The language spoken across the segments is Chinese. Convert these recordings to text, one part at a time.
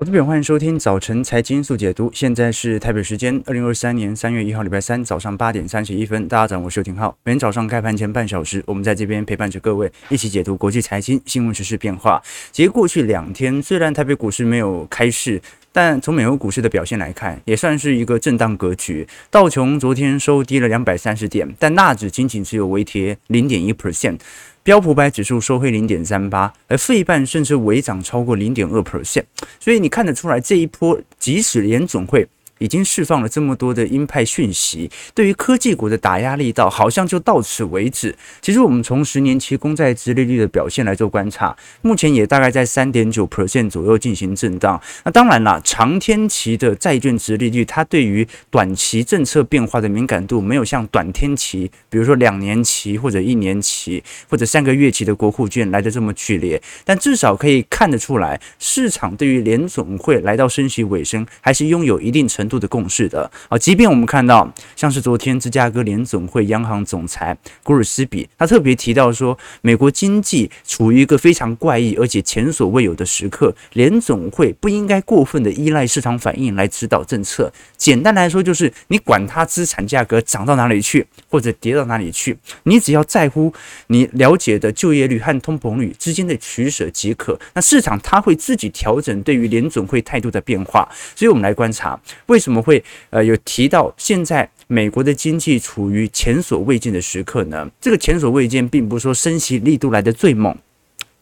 我这边欢迎收听早晨财经速解读。现在是台北时间二零二三年三月一号礼拜三早上八点三十一分。大家早，我是刘廷浩。每天早上开盘前半小时，我们在这边陪伴着各位一起解读国际财经新闻时事变化。其实过去两天，虽然台北股市没有开市，但从美国股市的表现来看，也算是一个震荡格局。道琼昨天收低了两百三十点，但纳指仅仅只有微跌零点一 percent。标普百指数收黑零点三八，而费半甚至微涨超过零点二 percent，所以你看得出来，这一波即使连总会。已经释放了这么多的鹰派讯息，对于科技股的打压力道好像就到此为止。其实我们从十年期公债殖利率的表现来做观察，目前也大概在三点九 percent 左右进行震荡。那当然啦，长天期的债券殖利率，它对于短期政策变化的敏感度没有像短天期，比如说两年期或者一年期或者三个月期的国库券来的这么剧烈。但至少可以看得出来，市场对于联总会来到升息尾声，还是拥有一定程度的共识的啊，即便我们看到像是昨天芝加哥联总会央行总裁古尔斯比，他特别提到说，美国经济处于一个非常怪异而且前所未有的时刻，联总会不应该过分的依赖市场反应来指导政策。简单来说，就是你管它资产价格涨到哪里去，或者跌到哪里去，你只要在乎你了解的就业率和通膨率之间的取舍即可。那市场它会自己调整对于联总会态度的变化。所以我们来观察为。为什么会呃有提到现在美国的经济处于前所未见的时刻呢？这个前所未见，并不是说升息力度来得最猛，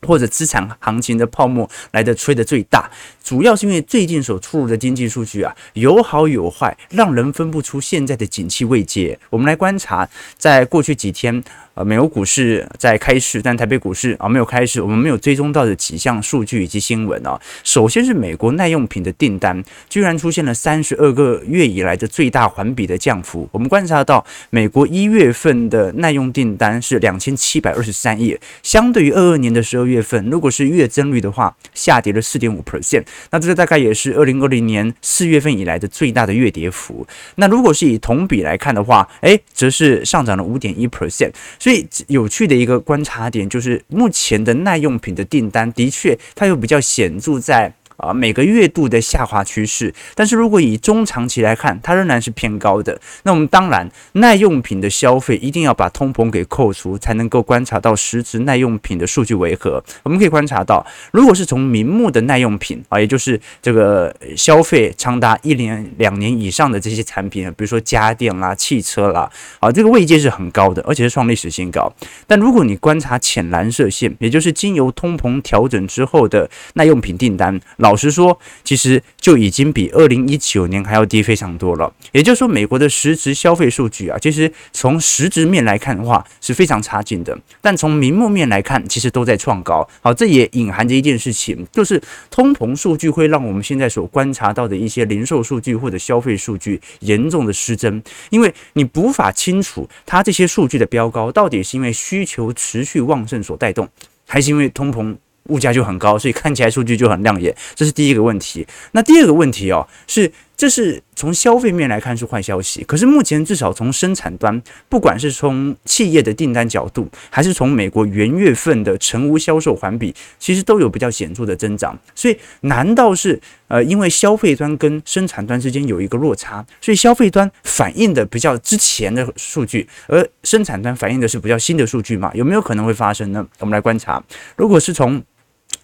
或者资产行情的泡沫来得吹得最大，主要是因为最近所出炉的经济数据啊有好有坏，让人分不出现在的景气位阶。我们来观察，在过去几天。呃，美国股市在开市，但台北股市啊没有开市，我们没有追踪到的几项数据以及新闻啊。首先是美国耐用品的订单，居然出现了三十二个月以来的最大环比的降幅。我们观察到，美国一月份的耐用订单是两千七百二十三亿，相对于二二年的十二月份，如果是月增率的话，下跌了四点五 percent。那这个大概也是二零二零年四月份以来的最大的月跌幅。那如果是以同比来看的话，诶，则是上涨了五点一 percent。最有趣的一个观察点就是，目前的耐用品的订单的确，它又比较显著在。啊，每个月度的下滑趋势，但是如果以中长期来看，它仍然是偏高的。那我们当然，耐用品的消费一定要把通膨给扣除，才能够观察到实质耐用品的数据为何。我们可以观察到，如果是从名目的耐用品啊，也就是这个消费长达一年、两年以上的这些产品，比如说家电啦、汽车啦，啊，这个位阶是很高的，而且是创历史新高。但如果你观察浅蓝色线，也就是经由通膨调整之后的耐用品订单。老实说，其实就已经比二零一九年还要低非常多了。也就是说，美国的实质消费数据啊，其实从实质面来看的话是非常差劲的。但从名目面来看，其实都在创高。好，这也隐含着一件事情，就是通膨数据会让我们现在所观察到的一些零售数据或者消费数据严重的失真，因为你无法清楚它这些数据的飙高到底是因为需求持续旺盛所带动，还是因为通膨。物价就很高，所以看起来数据就很亮眼，这是第一个问题。那第二个问题哦，是这是从消费面来看是坏消息，可是目前至少从生产端，不管是从企业的订单角度，还是从美国元月份的成屋销售环比，其实都有比较显著的增长。所以难道是呃，因为消费端跟生产端之间有一个落差，所以消费端反映的比较之前的数据，而生产端反映的是比较新的数据吗？有没有可能会发生呢？我们来观察，如果是从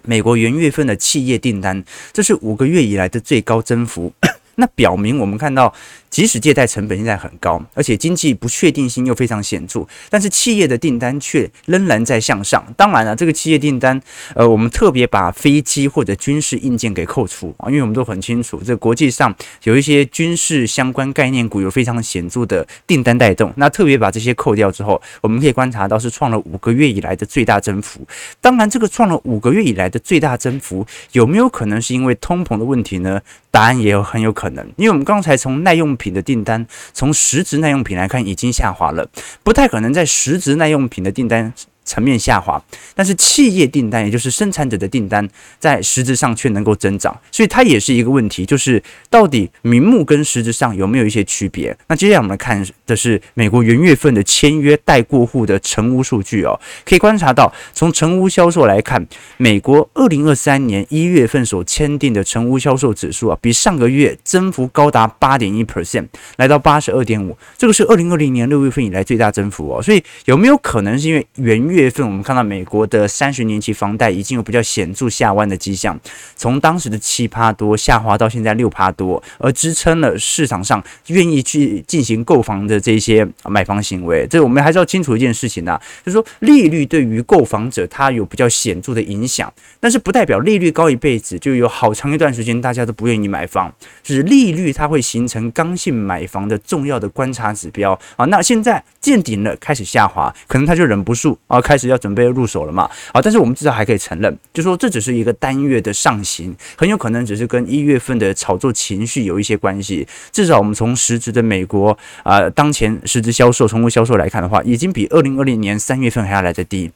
美国元月份的企业订单，这是五个月以来的最高增幅。那表明我们看到，即使借贷成本现在很高，而且经济不确定性又非常显著，但是企业的订单却仍然在向上。当然了，这个企业订单，呃，我们特别把飞机或者军事硬件给扣除啊，因为我们都很清楚，这国际上有一些军事相关概念股有非常显著的订单带动。那特别把这些扣掉之后，我们可以观察到是创了五个月以来的最大增幅。当然，这个创了五个月以来的最大增幅，有没有可能是因为通膨的问题呢？答案也有很有可能，可能因为我们刚才从耐用品的订单，从实质耐用品来看已经下滑了，不太可能在实质耐用品的订单层面下滑，但是企业订单，也就是生产者的订单，在实质上却能够增长，所以它也是一个问题，就是到底名目跟实质上有没有一些区别？那接下来我们来看的是美国元月份的签约待过户的成屋数据哦，可以观察到，从成屋销售来看，美国二零二三年一月份所签订的成屋销售指数啊，比上个月增幅高达八点一 percent，来到八十二点五，这个是二零二零年六月份以来最大增幅哦，所以有没有可能是因为元月月份我们看到美国的三十年期房贷已经有比较显著下弯的迹象，从当时的七趴多下滑到现在六趴多，而支撑了市场上愿意去进行购房的这些买房行为。这我们还是要清楚一件事情呢、就是说利率对于购房者它有比较显著的影响，但是不代表利率高一辈子就有好长一段时间大家都不愿意买房，就是利率它会形成刚性买房的重要的观察指标啊。那现在见顶了，开始下滑，可能他就忍不住啊，开始要。准备入手了嘛？好，但是我们至少还可以承认，就说这只是一个单月的上行，很有可能只是跟一月份的炒作情绪有一些关系。至少我们从实质的美国啊、当前实质销售、成屋销售来看的话，已经比二零二零年三月份还要来得低。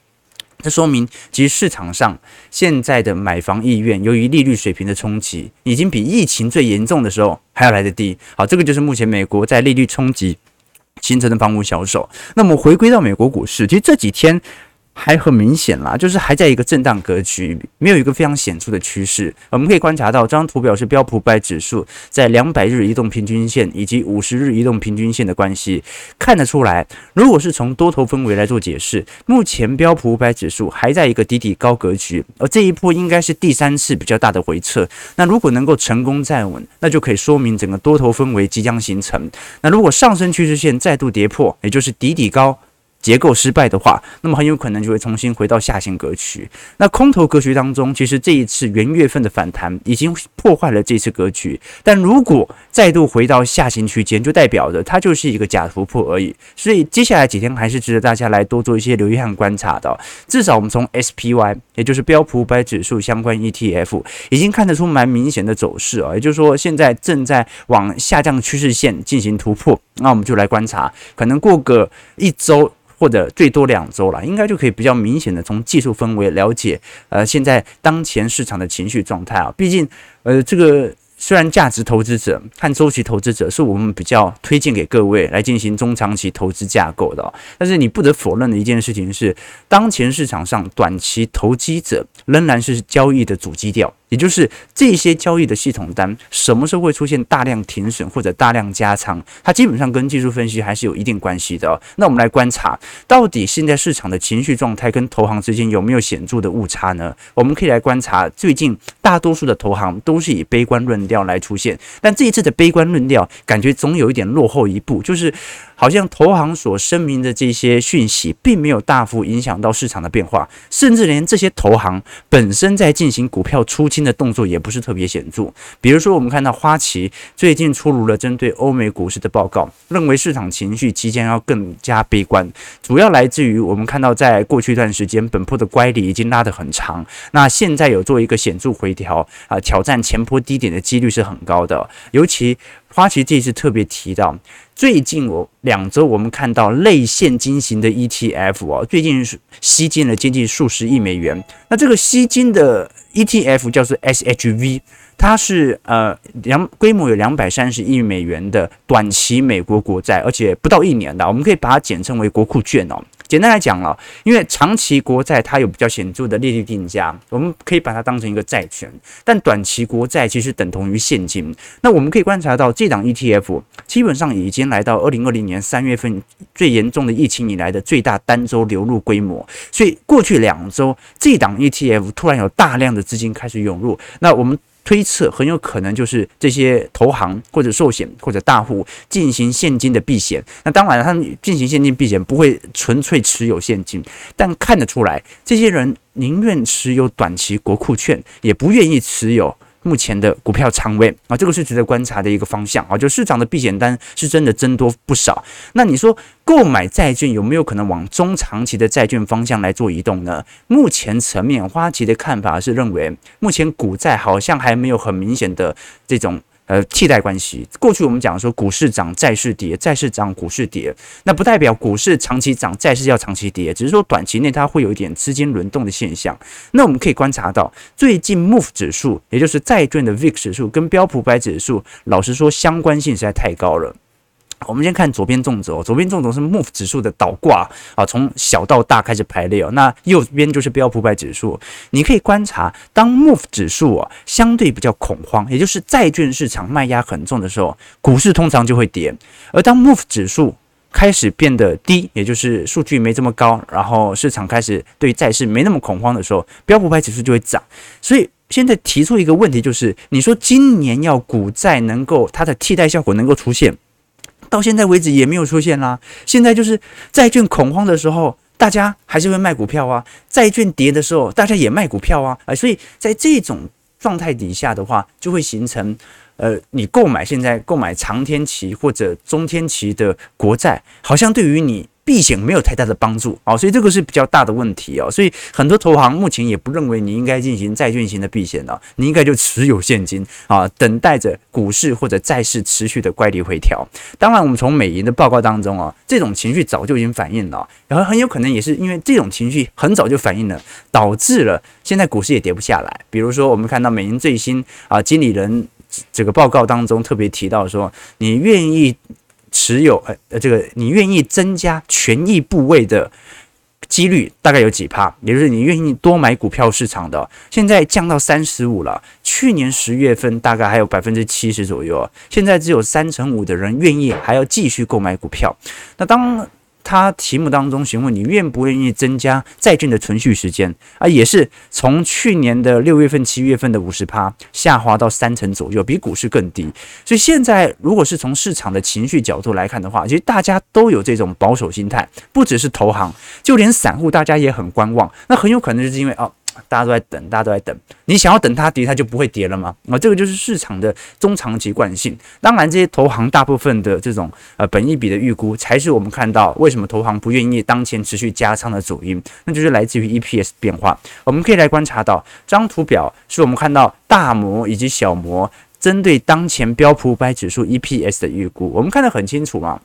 这说明，其实市场上现在的买房意愿，由于利率水平的冲击，已经比疫情最严重的时候还要来得低。好，这个就是目前美国在利率冲击形成的房屋销售。那么回归到美国股市，其实这几天。还很明显啦，就是还在一个震荡格局，没有一个非常显著的趋势。我们可以观察到，这张图表是标普五百指数在两百日移动平均线以及五十日移动平均线的关系，看得出来，如果是从多头氛围来做解释，目前标普五百指数还在一个底底高格局，而这一波应该是第三次比较大的回撤。那如果能够成功站稳，那就可以说明整个多头氛围即将形成。那如果上升趋势线再度跌破，也就是底底高。结构失败的话，那么很有可能就会重新回到下行格局。那空头格局当中，其实这一次元月份的反弹已经破坏了这次格局。但如果再度回到下行区间，就代表着它就是一个假突破而已。所以接下来几天还是值得大家来多做一些留意和观察的。至少我们从 SPY，也就是标普五百指数相关 ETF，已经看得出蛮明显的走势啊。也就是说，现在正在往下降趋势线进行突破。那我们就来观察，可能过个一周。或者最多两周了，应该就可以比较明显的从技术氛围了解，呃，现在当前市场的情绪状态啊，毕竟，呃，这个。虽然价值投资者和周期投资者是我们比较推荐给各位来进行中长期投资架构的，但是你不得否认的一件事情是，当前市场上短期投机者仍然是交易的主基调，也就是这些交易的系统单什么时候会出现大量停损或者大量加仓，它基本上跟技术分析还是有一定关系的。那我们来观察，到底现在市场的情绪状态跟投行之间有没有显著的误差呢？我们可以来观察，最近大多数的投行都是以悲观论调来出现，但这一次的悲观论调感觉总有一点落后一步，就是好像投行所声明的这些讯息，并没有大幅影响到市场的变化，甚至连这些投行本身在进行股票出新的动作也不是特别显著。比如说，我们看到花旗最近出炉了针对欧美股市的报告，认为市场情绪即将要更加悲观，主要来自于我们看到在过去一段时间本波的乖离已经拉得很长，那现在有做一个显著回调啊，挑战前坡低点的几率是很高的，尤其花旗这次特别提到，最近我两周我们看到类现金型的 ETF 哦，最近是吸金了接近数十亿美元。那这个吸金的 ETF 叫做 SHV，它是呃两规模有两百三十亿美元的短期美国国债，而且不到一年的，我们可以把它简称为国库券哦。简单来讲了，因为长期国债它有比较显著的利率定价，我们可以把它当成一个债权，但短期国债其实等同于现金。那我们可以观察到，这档 ETF 基本上已经来到二零二零年三月份最严重的疫情以来的最大单周流入规模，所以过去两周这档 ETF 突然有大量的资金开始涌入，那我们。推测很有可能就是这些投行或者寿险或者大户进行现金的避险。那当然，他们进行现金避险不会纯粹持有现金，但看得出来，这些人宁愿持有短期国库券，也不愿意持有。目前的股票仓位啊，这个是值得观察的一个方向啊，就市场的避险单是真的增多不少。那你说购买债券有没有可能往中长期的债券方向来做移动呢？目前层面，花旗的看法是认为，目前股债好像还没有很明显的这种呃替代关系。过去我们讲说股市涨，债市跌，债市涨，股市跌，那不代表股市长期涨，债市要长期跌，只是说短期内它会有一点资金轮动的现象。那我们可以观察到，最近 MOVE 指数，也就是债券的 VIX 指数，跟标普五百指数，老实说相关性实在太高了。我们先看左边纵轴，左边纵轴是 MOVE 指数的倒挂啊，从小到大开始排列哦。那右边就是标普百指数，你可以观察，当 MOVE 指数啊相对比较恐慌，也就是债券市场卖压很重的时候，股市通常就会跌；而当 MOVE 指数开始变得低，也就是数据没这么高，然后市场开始对债市没那么恐慌的时候，标普百指数就会涨。所以现在提出一个问题，就是你说今年要股债能够它的替代效果能够出现？到现在为止也没有出现啦。现在就是债券恐慌的时候，大家还是会卖股票啊；债券跌的时候，大家也卖股票啊。啊，所以在这种状态底下的话，就会形成，呃，你购买现在购买长天期或者中天期的国债，好像对于你。避险没有太大的帮助啊，所以这个是比较大的问题啊，所以很多投行目前也不认为你应该进行债券型的避险了，你应该就持有现金啊，等待着股市或者债市持续的乖离回调。当然，我们从美银的报告当中啊，这种情绪早就已经反映了，然后很有可能也是因为这种情绪很早就反映了，导致了现在股市也跌不下来。比如说，我们看到美银最新啊经理人这个报告当中特别提到说，你愿意。持有呃，这个你愿意增加权益部位的几率大概有几趴？也就是你愿意多买股票市场的，现在降到三十五了。去年十月份大概还有百分之七十左右，现在只有三成五的人愿意还要继续购买股票。那当。他题目当中询问你愿不愿意增加债券的存续时间啊，也是从去年的六月份、七月份的五十趴下滑到三成左右，比股市更低。所以现在如果是从市场的情绪角度来看的话，其实大家都有这种保守心态，不只是投行，就连散户大家也很观望。那很有可能就是因为哦。大家都在等，大家都在等。你想要等它跌，它就不会跌了吗？啊，这个就是市场的中长期惯性。当然，这些投行大部分的这种呃本益比的预估，才是我们看到为什么投行不愿意当前持续加仓的主因。那就是来自于 EPS 变化。我们可以来观察到，这张图表是我们看到大摩以及小摩针对当前标普五百指数 EPS 的预估。我们看得很清楚嘛。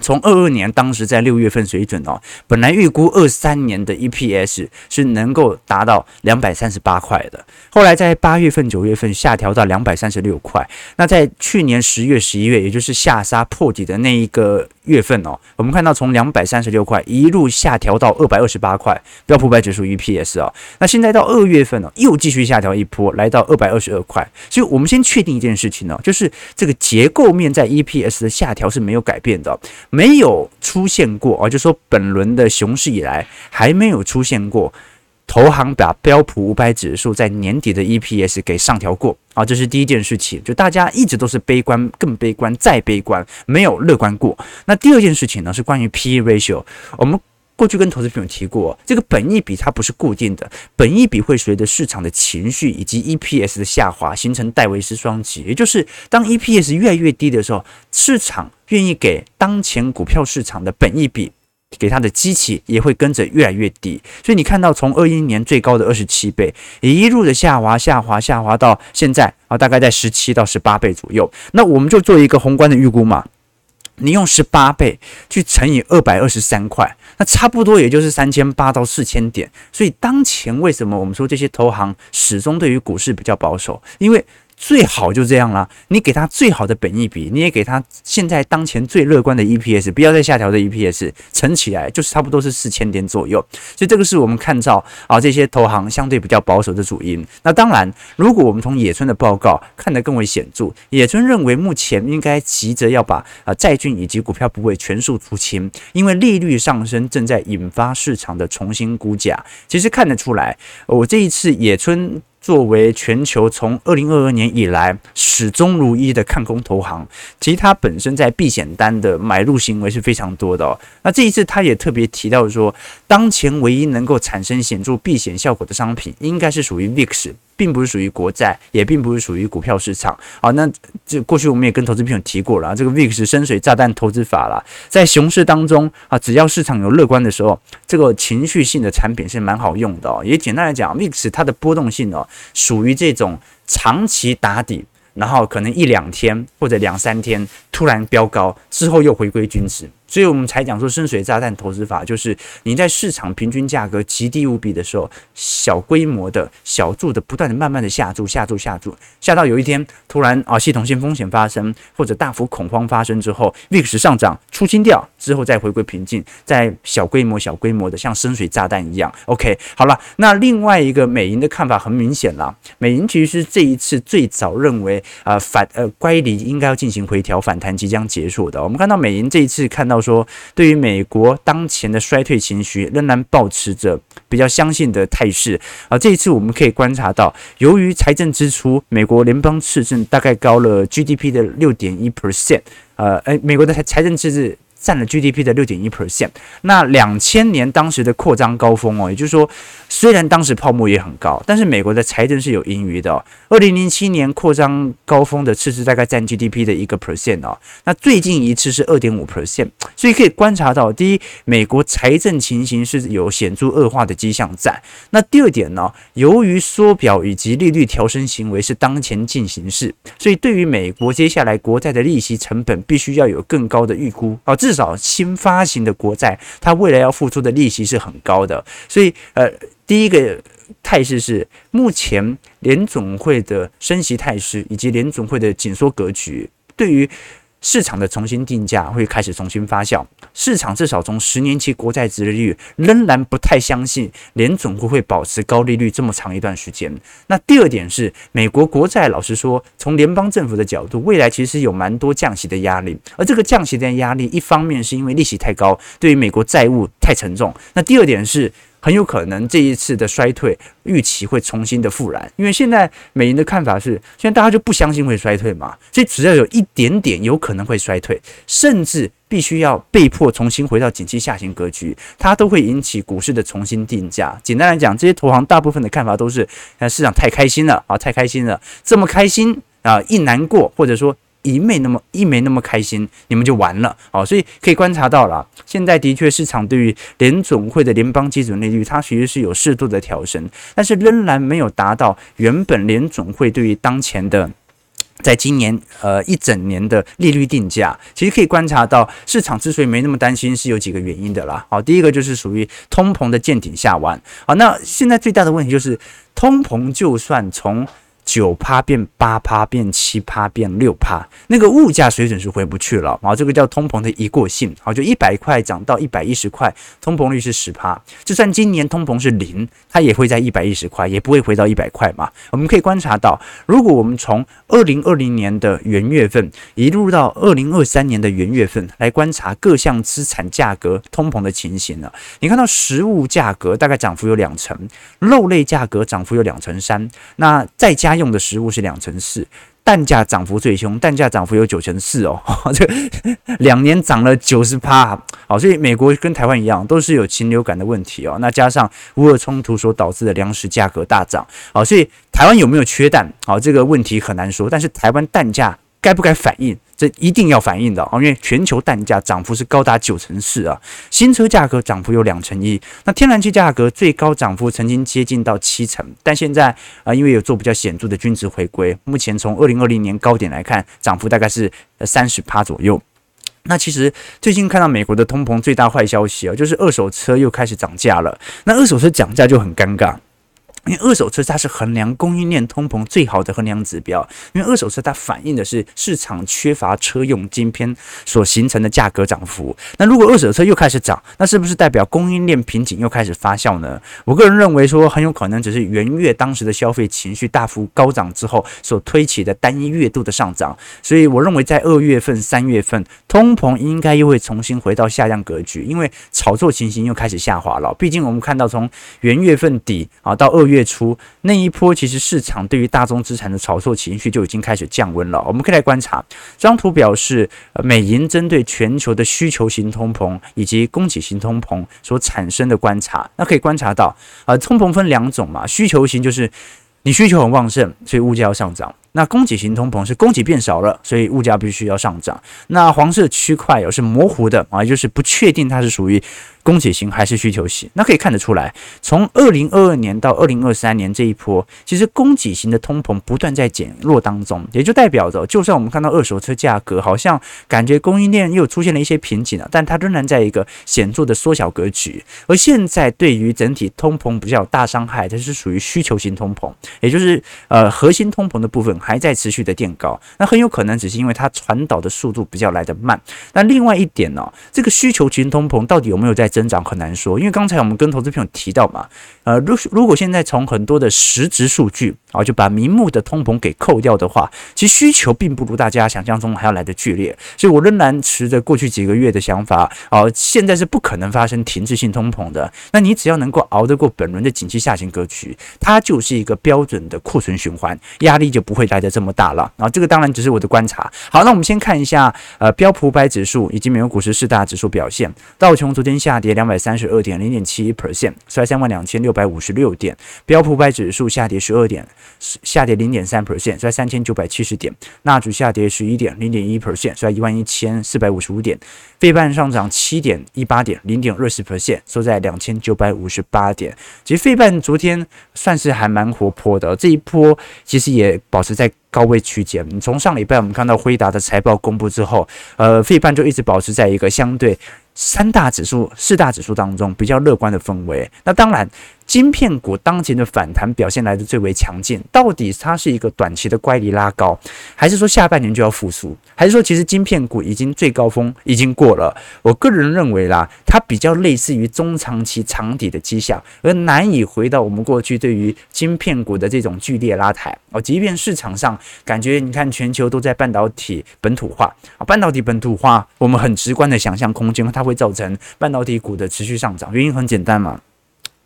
从二二年当时在六月份水准哦，本来预估二三年的 EPS 是能够达到两百三十八块的，后来在八月份、九月份下调到两百三十六块。那在去年十月、十一月，也就是下杀破底的那一个月份哦，我们看到从两百三十六块一路下调到二百二十八块，标普百指数 EPS 哦。那现在到二月份哦，又继续下调一波，来到二百二十二块。所以我们先确定一件事情呢，就是这个结构面在 EPS 的下调是没有改变的。没有出现过啊，就说本轮的熊市以来还没有出现过，投行把标普五百指数在年底的 EPS 给上调过啊，这是第一件事情，就大家一直都是悲观，更悲观，再悲观，没有乐观过。那第二件事情呢，是关于 PE ratio，我们。过去跟投资朋友提过，这个本益比它不是固定的，本益比会随着市场的情绪以及 EPS 的下滑形成戴维斯双击，也就是当 EPS 越来越低的时候，市场愿意给当前股票市场的本益比给它的基期也会跟着越来越低。所以你看到从二一年最高的二十七倍，一路的下滑下滑下滑到现在啊，大概在十七到十八倍左右。那我们就做一个宏观的预估嘛。你用十八倍去乘以二百二十三块，那差不多也就是三千八到四千点。所以当前为什么我们说这些投行始终对于股市比较保守？因为最好就这样啦，你给他最好的本益比，你也给他现在当前最乐观的 EPS，不要再下调的 EPS，乘起来就是差不多是四千点左右。所以这个是我们看到啊这些投行相对比较保守的主因。那当然，如果我们从野村的报告看得更为显著，野村认为目前应该急着要把啊债券以及股票部位全数出清，因为利率上升正在引发市场的重新估价。其实看得出来，我这一次野村。作为全球从二零二二年以来始终如一的看空投行，其实它本身在避险单的买入行为是非常多的哦。那这一次他也特别提到说，当前唯一能够产生显著避险效果的商品，应该是属于 VIX。并不是属于国债，也并不是属于股票市场。好，那这过去我们也跟投资朋友提过了，这个 VIX 深水炸弹投资法了，在熊市当中啊，只要市场有乐观的时候，这个情绪性的产品是蛮好用的哦。也简单来讲，VIX 它的波动性哦，属于这种长期打底。然后可能一两天或者两三天突然飙高，之后又回归均值。所以我们才讲说深水炸弹投资法，就是你在市场平均价格极低无比的时候，小规模的小注的不断的慢慢的下注下注下注，下到有一天突然啊系统性风险发生或者大幅恐慌发生之后，VIX 上涨出清掉之后再回归平静，再小规模小规模的像深水炸弹一样。OK，好了，那另外一个美银的看法很明显了，美银其实是这一次最早认为啊反呃乖离应该要进行回调，反弹即将结束的。我们看到美银这一次看到。说对于美国当前的衰退情绪，仍然保持着比较相信的态势啊。这一次我们可以观察到，由于财政支出，美国联邦赤字大概高了 GDP 的六点一 percent，呃，诶，美国的财财政赤字。占了 GDP 的六点一 percent，那两千年当时的扩张高峰哦，也就是说，虽然当时泡沫也很高，但是美国的财政是有盈余的哦。二零零七年扩张高峰的赤字大概占 GDP 的一个 percent 哦，那最近一次是二点五 percent，所以可以观察到，第一，美国财政情形是有显著恶化的迹象在。那第二点呢，由于缩表以及利率调升行为是当前进行式，所以对于美国接下来国债的利息成本必须要有更高的预估哦。至少新发行的国债，它未来要付出的利息是很高的，所以呃，第一个态势是目前联总会的升息态势以及联总会的紧缩格局，对于。市场的重新定价会开始重新发酵，市场至少从十年期国债殖利率仍然不太相信联准会会保持高利率这么长一段时间。那第二点是，美国国债老实说，从联邦政府的角度，未来其实有蛮多降息的压力，而这个降息的压力，一方面是因为利息太高，对于美国债务太沉重。那第二点是。很有可能这一次的衰退预期会重新的复燃，因为现在美银的看法是，现在大家就不相信会衰退嘛，所以只要有一点点有可能会衰退，甚至必须要被迫重新回到景气下行格局，它都会引起股市的重新定价。简单来讲，这些投行大部分的看法都是，啊，市场太开心了啊，太开心了，这么开心啊，一难过或者说。一没那么一没那么开心，你们就完了哦。所以可以观察到了，现在的确市场对于联总会的联邦基准利率，它其实是有适度的调升，但是仍然没有达到原本联总会对于当前的，在今年呃一整年的利率定价。其实可以观察到，市场之所以没那么担心，是有几个原因的啦。好，第一个就是属于通膨的见顶下弯。好，那现在最大的问题就是，通膨就算从九趴变八趴变七趴变六趴，那个物价水准是回不去了啊！这个叫通膨的一过性，好，就一百块涨到一百一十块，通膨率是十趴。就算今年通膨是零，它也会在一百一十块，也不会回到一百块嘛。我们可以观察到，如果我们从二零二零年的元月份一路到二零二三年的元月份来观察各项资产价格通膨的情形呢，你看到食物价格大概涨幅有两成，肉类价格涨幅有两成三，那再加。他用的食物是两成四，蛋价涨幅最凶，蛋价涨幅有九成四哦，这两年涨了九十趴，好，所以美国跟台湾一样，都是有禽流感的问题哦。那加上乌俄冲突所导致的粮食价格大涨，好，所以台湾有没有缺蛋？好，这个问题很难说，但是台湾蛋价该不该反应？这一定要反映的啊，因为全球蛋价涨幅是高达九成四啊，新车价格涨幅有两成一，那天然气价格最高涨幅曾经接近到七成，但现在啊，因为有做比较显著的均值回归，目前从二零二零年高点来看，涨幅大概是三十趴左右。那其实最近看到美国的通膨最大坏消息啊，就是二手车又开始涨价了，那二手车涨价就很尴尬。因为二手车它是衡量供应链通膨最好的衡量指标，因为二手车它反映的是市场缺乏车用晶片所形成的价格涨幅。那如果二手车又开始涨，那是不是代表供应链瓶颈又开始发酵呢？我个人认为说很有可能只是元月当时的消费情绪大幅高涨之后所推起的单一月度的上涨。所以我认为在二月份、三月份通膨应该又会重新回到下降格局，因为炒作情形又开始下滑了。毕竟我们看到从元月份底啊到二月月。初那一波，其实市场对于大宗资产的炒作情绪就已经开始降温了。我们可以来观察这张图，表示美银针对全球的需求型通膨以及供给型通膨所产生的观察。那可以观察到，呃，通膨分两种嘛，需求型就是你需求很旺盛，所以物价要上涨。那供给型通膨是供给变少了，所以物价必须要上涨。那黄色区块哦是模糊的啊，就是不确定它是属于。供给型还是需求型？那可以看得出来，从二零二二年到二零二三年这一波，其实供给型的通膨不断在减弱当中，也就代表着，就算我们看到二手车价格好像感觉供应链又出现了一些瓶颈了，但它仍然在一个显著的缩小格局。而现在对于整体通膨比较大伤害，它是属于需求型通膨，也就是呃核心通膨的部分还在持续的垫高，那很有可能只是因为它传导的速度比较来得慢。那另外一点呢、这个需求型通膨到底有没有在增长很难说，因为刚才我们跟投资朋友提到嘛，呃，如如果现在从很多的实质数据啊，就把名目的通膨给扣掉的话，其实需求并不如大家想象中还要来得剧烈，所以我仍然持着过去几个月的想法啊，现在是不可能发生停滞性通膨的。那你只要能够熬得过本轮的景气下行格局，它就是一个标准的库存循环，压力就不会来得这么大了。然后这个当然只是我的观察。好，那我们先看一下呃标普五百指数以及美国股市四大指数表现，道琼昨天下跌两百。三十二点零点七 percent，衰三万两千六百五十六点。标普五百指数下跌十二点，下跌零点三 percent，衰三千九百七十点。纳指下跌十一点零点一 percent，衰一万一千四百五十五点。费半上涨七点一八点，零点二十 percent，收在两千九百五十八点。其实费半昨天算是还蛮活泼的，这一波其实也保持在高位区间。你从上礼拜我们看到辉达的财报公布之后，呃，费半就一直保持在一个相对。三大指数、四大指数当中比较乐观的氛围，那当然。晶片股当前的反弹表现来的最为强劲，到底它是一个短期的乖离拉高，还是说下半年就要复苏，还是说其实晶片股已经最高峰已经过了？我个人认为啦，它比较类似于中长期长底的迹象，而难以回到我们过去对于晶片股的这种剧烈拉抬哦。即便市场上感觉你看全球都在半导体本土化啊，半导体本土化，我们很直观的想象空间，它会造成半导体股的持续上涨，原因很简单嘛。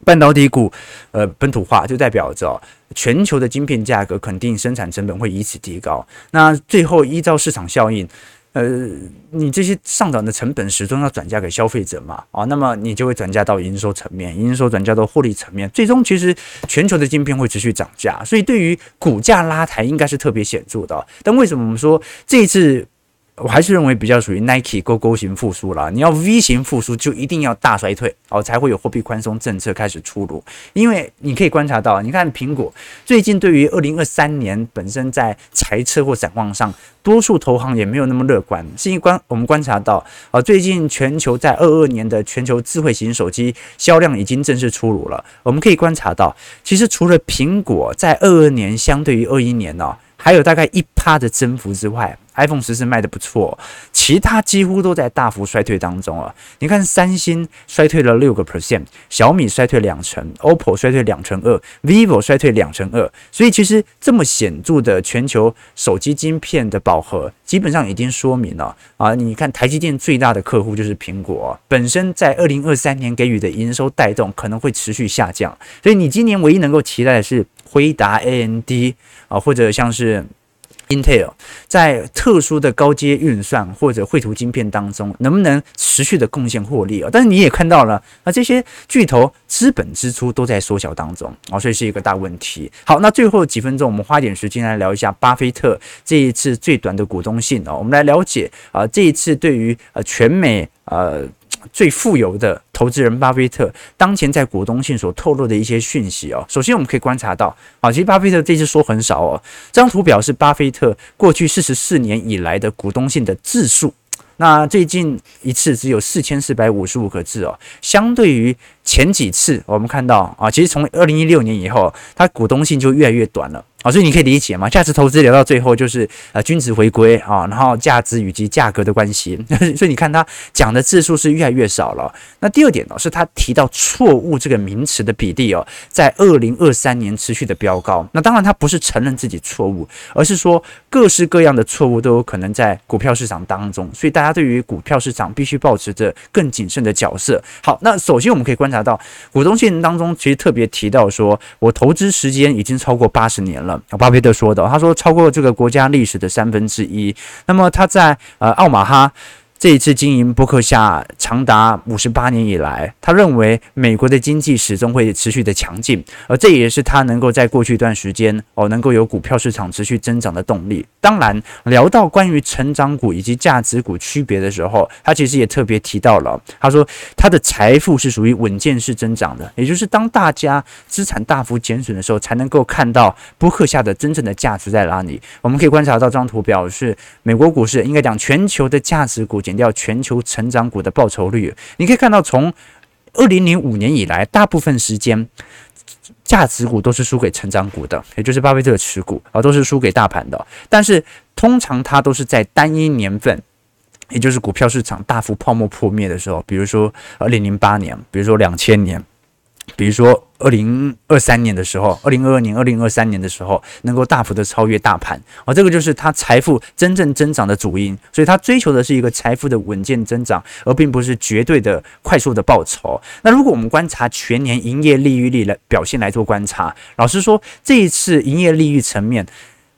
半导体股，呃，本土化就代表着全球的晶片价格肯定生产成本会以此提高。那最后依照市场效应，呃，你这些上涨的成本始终要转嫁给消费者嘛，啊，那么你就会转嫁到营收层面，营收转嫁到获利层面，最终其实全球的晶片会持续涨价，所以对于股价拉抬应该是特别显著的。但为什么我们说这一次？我还是认为比较属于 Nike 勾勾型复苏了。你要 V 型复苏，就一定要大衰退哦，才会有货币宽松政策开始出炉。因为你可以观察到，你看苹果最近对于二零二三年本身在财测或展望上，多数投行也没有那么乐观。是因为观我们观察到啊，最近全球在二二年的全球智慧型手机销量已经正式出炉了。我们可以观察到，其实除了苹果在二二年相对于二一年呢、还有大概一趴的增幅之外。iPhone 十四卖得不错，其他几乎都在大幅衰退当中啊！你看，三星衰退了六个 percent，小米衰退两成，OPPO 衰退两成二，vivo 衰退两成二。所以，其实这么显著的全球手机晶片的饱和，基本上已经说明了啊！你看，台积电最大的客户就是苹果，本身在二零二三年给予的营收带动可能会持续下降，所以你今年唯一能够期待的是辉达、AMD 啊，或者像是。Intel 在特殊的高阶运算或者绘图晶片当中，能不能持续的贡献获利啊？但是你也看到了啊，这些巨头资本支出都在缩小当中啊，所以是一个大问题。好，那最后几分钟，我们花点时间来聊一下巴菲特这一次最短的股东信哦，我们来了解啊，这一次对于呃全美呃。最富有的投资人巴菲特当前在股东信所透露的一些讯息哦，首先我们可以观察到啊，其实巴菲特这次说很少哦，这张图表是巴菲特过去四十四年以来的股东信的字数，那最近一次只有四千四百五十五个字哦，相对于前几次我们看到啊，其实从二零一六年以后，他股东信就越来越短了。啊，所以你可以理解嘛，价值投资聊到最后就是呃均值回归啊，然后价值以及价格的关系。所以你看他讲的字数是越来越少了。那第二点呢，是他提到错误这个名词的比例哦，在二零二三年持续的飙高。那当然他不是承认自己错误，而是说各式各样的错误都有可能在股票市场当中。所以大家对于股票市场必须保持着更谨慎的角色。好，那首先我们可以观察到股东信当中其实特别提到说，我投资时间已经超过八十年了。巴菲特说的，他说超过这个国家历史的三分之一。那么他在呃奥马哈这一次经营波克夏长达五十八年以来，他认为美国的经济始终会持续的强劲，而这也是他能够在过去一段时间哦，能够有股票市场持续增长的动力。当然，聊到关于成长股以及价值股区别的时候，他其实也特别提到了，他说他的财富是属于稳健式增长的，也就是当大家资产大幅减损的时候，才能够看到波克夏的真正的价值在哪里。我们可以观察到这张图表是美国股市，应该讲全球的价值股减掉全球成长股的报酬率。你可以看到，从二零零五年以来，大部分时间价值股都是输给成长股的，也就是巴菲特持股啊，都是输给大盘的。但是通常它都是在单一年份，也就是股票市场大幅泡沫破灭的时候，比如说二零零八年，比如说两千年。比如说，二零二三年的时候，二零二二年、二零二三年的时候，能够大幅的超越大盘，而、这个就是他财富真正增长的主因。所以，他追求的是一个财富的稳健增长，而并不是绝对的快速的报酬。那如果我们观察全年营业利率率来表现来做观察，老实说，这一次营业利率层面，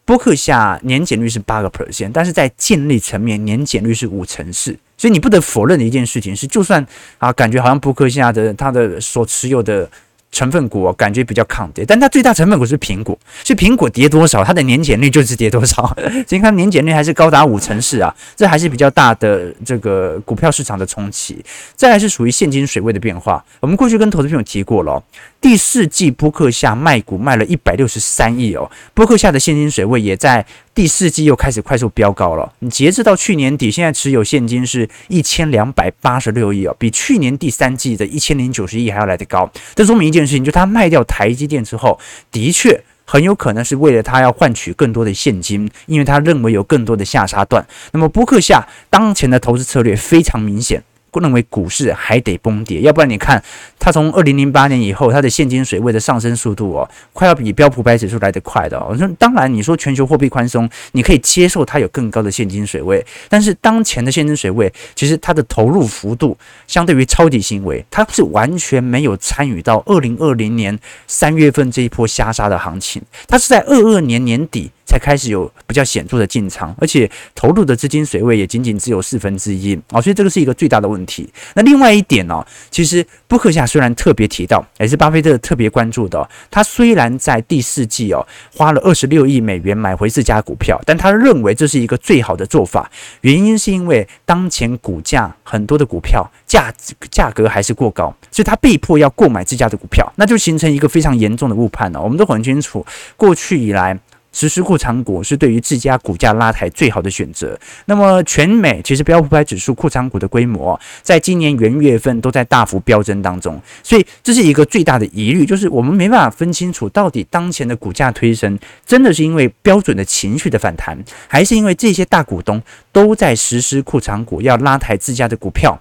波克下年减率是八个 percent，但是在净利层面年减率是五成四。所以你不得否认的一件事情是，就算啊，感觉好像伯克夏的它的所持有的。成分股、哦、感觉比较抗跌，但它最大成分股是苹果，所以苹果跌多少，它的年减率就是跌多少。所以看年减率还是高达五成四啊，这还是比较大的这个股票市场的冲击。再来是属于现金水位的变化，我们过去跟投资朋友提过了、第四季波克夏卖股卖了一百六十三亿哦，波克夏的现金水位也在。第四季又开始快速飙高了。你截至到去年底，现在持有现金是一千两百八十六亿哦，比去年第三季的一千零九十亿还要来得高。这说明一件事情，就他卖掉台积电之后，的确很有可能是为了他要换取更多的现金，因为他认为有更多的下杀段。那么伯克夏当前的投资策略非常明显。不认为股市还得崩跌，要不然你看它从二零零八年以后，它的现金水位的上升速度哦，快要比标普百指数来得快的哦。我说，当然你说全球货币宽松，你可以接受它有更高的现金水位，但是当前的现金水位，其实它的投入幅度相对于抄底行为，它是完全没有参与到二零二零年三月份这一波下杀的行情，它是在二二年年底。才开始有比较显著的进场，而且投入的资金水位也仅仅只有四分之一啊，所以这个是一个最大的问题。那另外一点呢，其实波克夏虽然特别提到，也是巴菲特特别关注的，他虽然在第四季哦花了二十六亿美元买回自家股票，但他认为这是一个最好的做法，原因是因为当前股价很多的股票价价格还是过高，所以他被迫要购买自家的股票，那就形成一个非常严重的误判了。我们都很清楚，过去以来。实施库藏股是对于自家股价拉抬最好的选择。那么，全美其实标普百指数库藏股的规模，在今年元月份都在大幅飙增当中，所以这是一个最大的疑虑，就是我们没办法分清楚到底当前的股价推升，真的是因为标准的情绪的反弹，还是因为这些大股东都在实施库藏股，要拉抬自家的股票。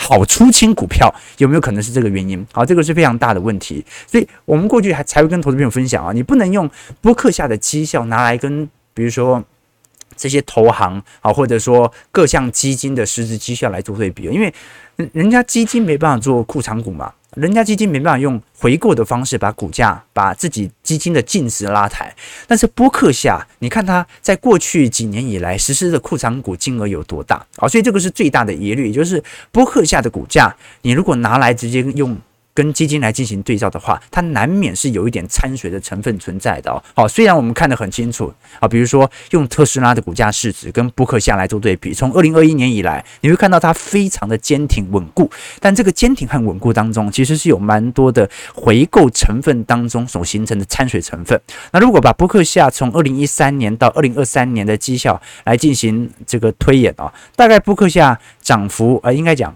好出清股票有没有可能是这个原因？好，这个是非常大的问题，所以我们过去还才会跟投资朋友分享啊，你不能用播客下的绩效拿来跟比如说这些投行啊，或者说各项基金的实质绩效来做对比，因为人家基金没办法做库藏股嘛。人家基金没办法用回购的方式把股价、把自己基金的净值拉抬，但是波克夏，你看他在过去几年以来实施的库藏股金额有多大啊？所以这个是最大的疑虑，就是波克夏的股价，你如果拿来直接用。跟基金来进行对照的话，它难免是有一点掺水的成分存在的哦。好，虽然我们看得很清楚啊，比如说用特斯拉的股价市值跟波克夏来做对比，从二零二一年以来，你会看到它非常的坚挺稳固。但这个坚挺和稳固当中，其实是有蛮多的回购成分当中所形成的掺水成分。那如果把波克夏从二零一三年到二零二三年的绩效来进行这个推演啊，大概波克夏涨幅呃，应该讲。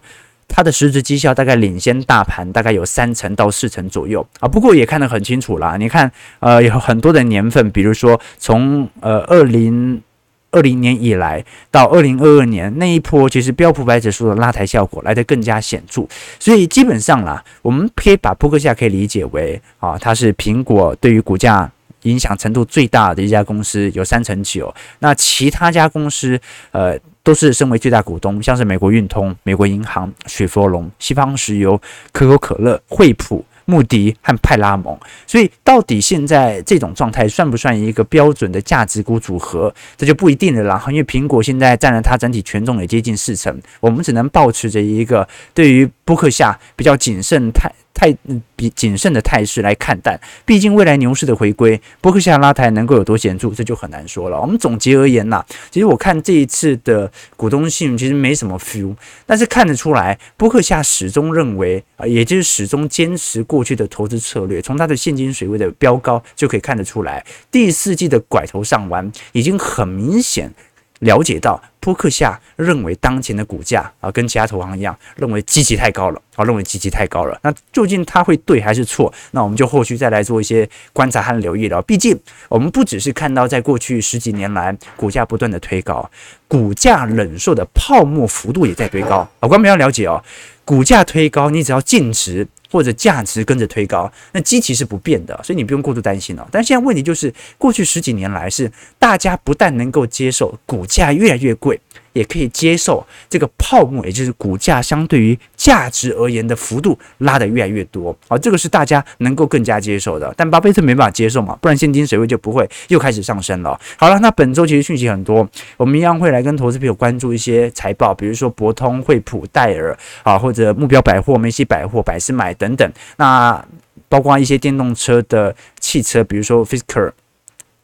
它的实质绩效大概领先大盘大概有三成到四成左右啊，不过也看得很清楚啦。你看，呃，有很多的年份，比如说从呃二零二零年以来到二零二二年那一波，其实标普百指数的拉抬效果来得更加显著。所以基本上啦，我们可以把波克夏可以理解为啊，它是苹果对于股价影响程度最大的一家公司，有三成九。那其他家公司，呃。都是身为最大股东，像是美国运通、美国银行、雪佛龙、西方石油、可口可乐、惠普穆迪和派拉蒙。所以到底现在这种状态算不算一个标准的价值股组合？这就不一定了啦。因为苹果现在占了它整体权重也接近四成，我们只能保持着一个对于波克夏比较谨慎态。太比谨慎的态势来看待，毕竟未来牛市的回归，波克夏拉抬能够有多显著，这就很难说了。我们总结而言呐，其实我看这一次的股东信其实没什么 feel，但是看得出来，波克夏始终认为啊，也就是始终坚持过去的投资策略，从它的现金水位的飙高就可以看得出来，第四季的拐头上完已经很明显。了解到扑克夏认为当前的股价啊，跟其他投行一样，认为积极太高了啊，认为积极太高了。那究竟它会对还是错？那我们就后续再来做一些观察和留意了。毕竟我们不只是看到在过去十几年来股价不断的推高，股价忍受的泡沫幅度也在推高。啊，观众要了解哦，股价推高，你只要净值。或者价值跟着推高，那基期是不变的，所以你不用过度担心了。但现在问题就是，过去十几年来是大家不但能够接受股价越来越贵。也可以接受这个泡沫，也就是股价相对于价值而言的幅度拉得越来越多，好，这个是大家能够更加接受的。但巴菲特没办法接受嘛，不然现金水位就不会又开始上升了。好了，那本周其实讯息很多，我们一样会来跟投资朋友关注一些财报，比如说博通、惠普、戴尔啊，或者目标百货、梅西百货、百思买等等。那包括一些电动车的汽车，比如说 Fisker。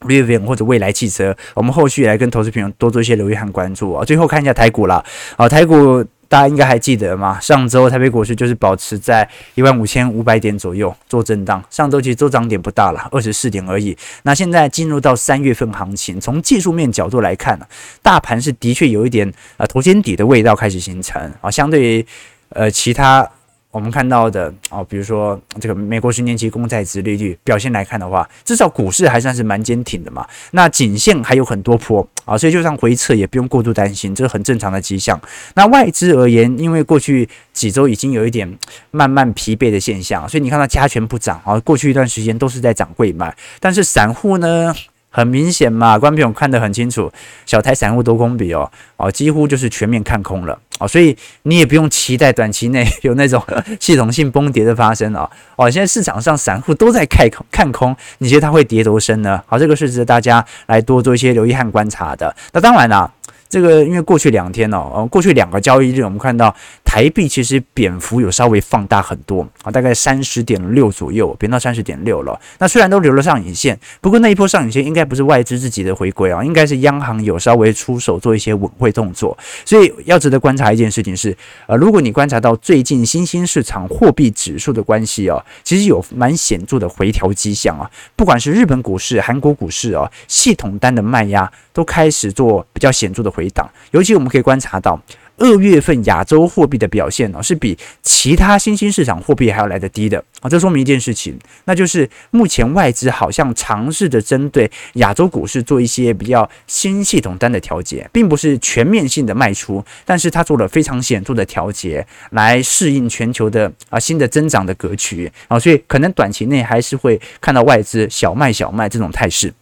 Rivian 或者蔚来汽车，我们后续来跟投资朋友多做一些留意和关注啊。最后看一下台股了，啊，台股大家应该还记得吗？上周台北股市就是保持在一万五千五百点左右做震荡，上周其实周涨点不大了，二十四点而已。那现在进入到三月份行情，从技术面角度来看呢，大盘是的确有一点啊头肩底的味道开始形成啊，相对于呃其他。我们看到的哦，比如说这个美国十年期公债殖利率表现来看的话，至少股市还算是蛮坚挺的嘛。那颈线还有很多坡啊，所以就算回撤也不用过度担心，这是很正常的迹象。那外资而言，因为过去几周已经有一点慢慢疲惫的现象，所以你看到加权不涨啊，过去一段时间都是在涨贵买，但是散户呢？很明显嘛，观众朋友看得很清楚，小台散户多空比哦，哦，几乎就是全面看空了哦，所以你也不用期待短期内有那种系统性崩跌的发生啊，哦，现在市场上散户都在看空，看空，你觉得它会跌多深呢？好，这个是值得大家来多做一些留意和观察的。那当然啦。这个因为过去两天哦，呃，过去两个交易日，我们看到台币其实贬幅有稍微放大很多啊，大概三十点六左右，贬到三十点六了。那虽然都留了上影线，不过那一波上影线应该不是外资自己的回归啊，应该是央行有稍微出手做一些稳汇动作。所以要值得观察一件事情是，呃，如果你观察到最近新兴市场货币指数的关系哦，其实有蛮显著的回调迹象啊，不管是日本股市、韩国股市哦，系统单的卖压都开始做比较显著的回档，尤其我们可以观察到，二月份亚洲货币的表现呢，是比其他新兴市场货币还要来得低的啊。这说明一件事情，那就是目前外资好像尝试着针对亚洲股市做一些比较新系统单的调节，并不是全面性的卖出，但是它做了非常显著的调节，来适应全球的啊新的增长的格局啊。所以可能短期内还是会看到外资小卖小卖这种态势。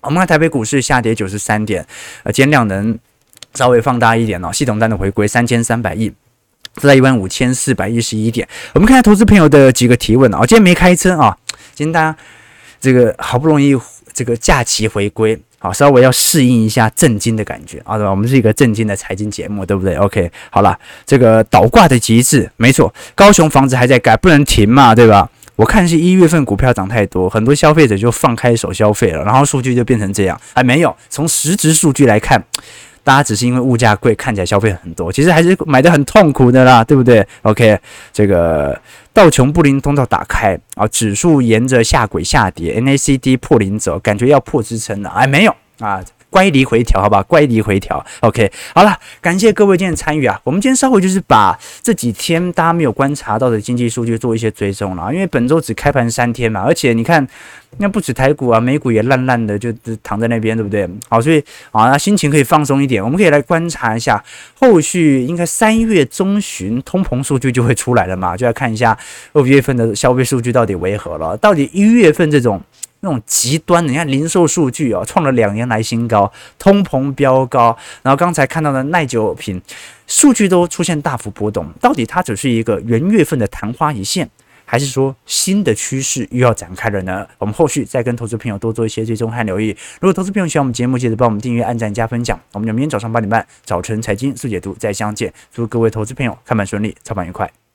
我们看台北股市下跌九十三点，呃，今天量能稍微放大一点哦，系统单的回归三千三百亿，在一万五千四百一十一点。我们看下投资朋友的几个提问啊，今天没开车啊，今天大家这个好不容易这个假期回归，好，稍微要适应一下震惊的感觉啊，对吧？我们是一个震惊的财经节目，对不对？OK，好了，这个倒挂的极致，没错，高雄房子还在盖，不能停嘛，对吧？我看是一月份股票涨太多，很多消费者就放开手消费了，然后数据就变成这样。还没有从实质数据来看，大家只是因为物价贵，看起来消费很多，其实还是买的很痛苦的啦，对不对？OK，这个道琼布林通道打开啊，指数沿着下轨下跌，NACD 破零轴，感觉要破支撑了，唉没有啊。乖离回调，好吧，乖离回调，OK，好了，感谢各位今天参与啊。我们今天稍微就是把这几天大家没有观察到的经济数据做一些追踪了，因为本周只开盘三天嘛，而且你看，那不止台股啊，美股也烂烂的，就躺在那边，对不对？好，所以啊，那心情可以放松一点，我们可以来观察一下，后续应该三月中旬通膨数据就会出来了嘛，就要看一下二月份的消费数据到底为何了，到底一月份这种。那种极端，你看零售数据哦，创了两年来新高，通膨飙高，然后刚才看到的耐久品数据都出现大幅波动，到底它只是一个元月份的昙花一现，还是说新的趋势又要展开了呢？我们后续再跟投资朋友多做一些追踪和留意。如果投资朋友喜欢我们节目，记得帮我们订阅、按赞、加分享。我们就明天早上八点半早晨财经速解读再相见。祝各位投资朋友看盘顺利，操盘愉快。